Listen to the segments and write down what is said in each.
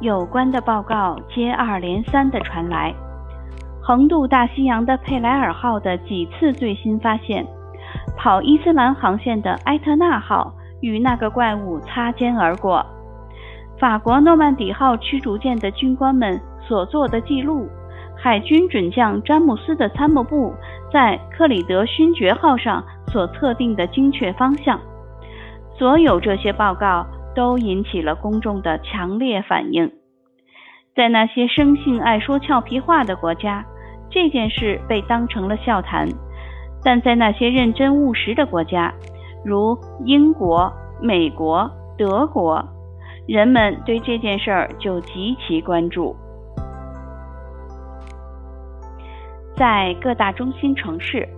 有关的报告接二连三地传来。横渡大西洋的佩莱尔号的几次最新发现，跑伊斯兰航线的埃特纳号与那个怪物擦肩而过。法国诺曼底号驱逐舰的军官们所做的记录，海军准将詹姆斯的参谋部在克里德勋爵号上所测定的精确方向，所有这些报告都引起了公众的强烈反应。在那些生性爱说俏皮话的国家，这件事被当成了笑谈；但在那些认真务实的国家，如英国、美国、德国。人们对这件事儿就极其关注，在各大中心城市，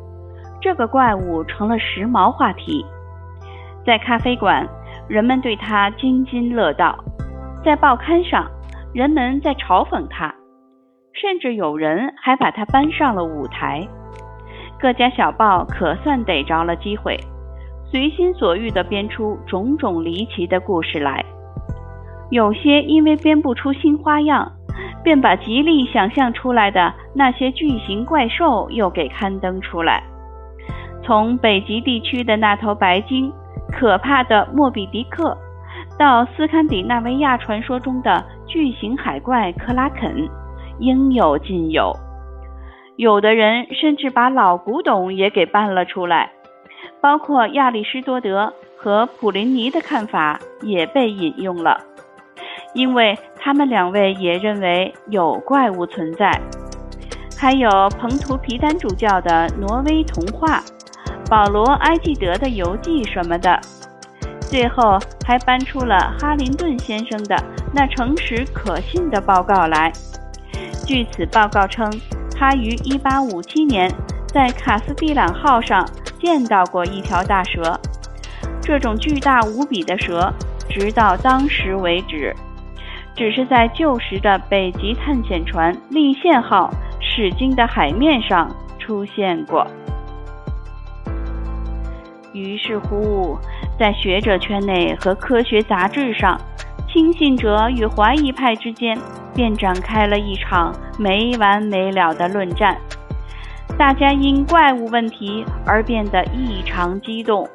这个怪物成了时髦话题。在咖啡馆，人们对他津津乐道；在报刊上，人们在嘲讽他，甚至有人还把他搬上了舞台。各家小报可算逮着了机会，随心所欲地编出种种离奇的故事来。有些因为编不出新花样，便把极力想象出来的那些巨型怪兽又给刊登出来。从北极地区的那头白鲸，可怕的莫比迪克，到斯堪的纳维亚传说中的巨型海怪克拉肯，应有尽有。有的人甚至把老古董也给搬了出来，包括亚里士多德和普林尼的看法也被引用了。因为他们两位也认为有怪物存在，还有彭图皮丹主教的挪威童话、保罗埃纪德的游记什么的，最后还搬出了哈林顿先生的那诚实可信的报告来。据此报告称，他于1857年在卡斯蒂朗号上见到过一条大蛇，这种巨大无比的蛇，直到当时为止。只是在旧时的北极探险船“立宪号”驶经的海面上出现过。于是乎，在学者圈内和科学杂志上，轻信者与怀疑派之间便展开了一场没完没了的论战。大家因怪物问题而变得异常激动。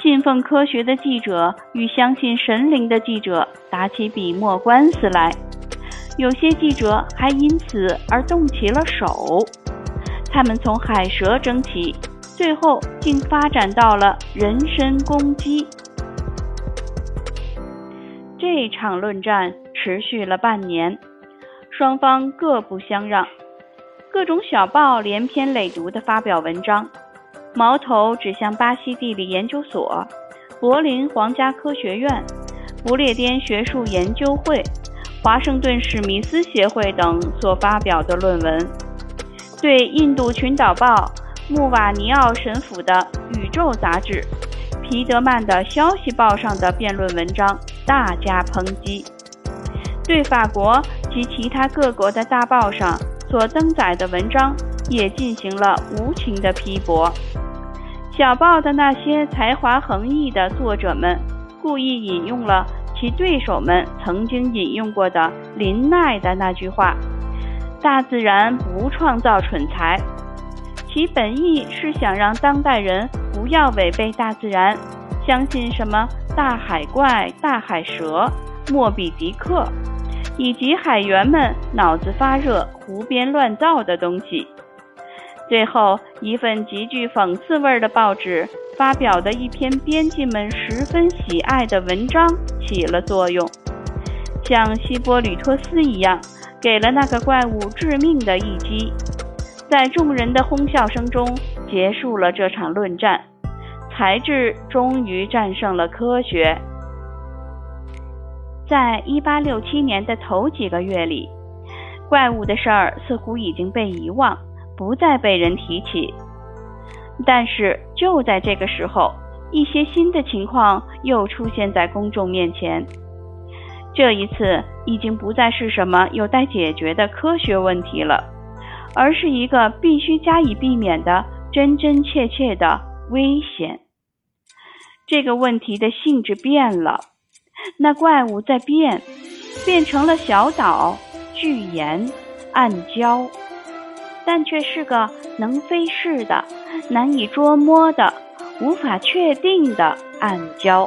信奉科学的记者与相信神灵的记者打起笔墨官司来，有些记者还因此而动起了手。他们从海蛇争起，最后竟发展到了人身攻击。这场论战持续了半年，双方各不相让，各种小报连篇累牍地发表文章。矛头指向巴西地理研究所、柏林皇家科学院、不列颠学术研究会、华盛顿史密斯协会等所发表的论文，对印度群岛报、穆瓦尼奥神府的宇宙杂志、皮德曼的消息报上的辩论文章大加抨击，对法国及其他各国的大报上所登载的文章也进行了无情的批驳。小报的那些才华横溢的作者们，故意引用了其对手们曾经引用过的林奈的那句话：“大自然不创造蠢材。”其本意是想让当代人不要违背大自然，相信什么大海怪、大海蛇、莫比迪克，以及海员们脑子发热、胡编乱造的东西。最后一份极具讽刺味的报纸发表的一篇编辑们十分喜爱的文章起了作用，像希波吕托斯一样，给了那个怪物致命的一击，在众人的哄笑声中结束了这场论战，才智终于战胜了科学。在一八六七年的头几个月里，怪物的事儿似乎已经被遗忘。不再被人提起，但是就在这个时候，一些新的情况又出现在公众面前。这一次已经不再是什么有待解决的科学问题了，而是一个必须加以避免的真真切切的危险。这个问题的性质变了。那怪物在变变成了小岛巨岩暗礁。但却是个能飞逝的难以捉摸的无法确定的暗礁。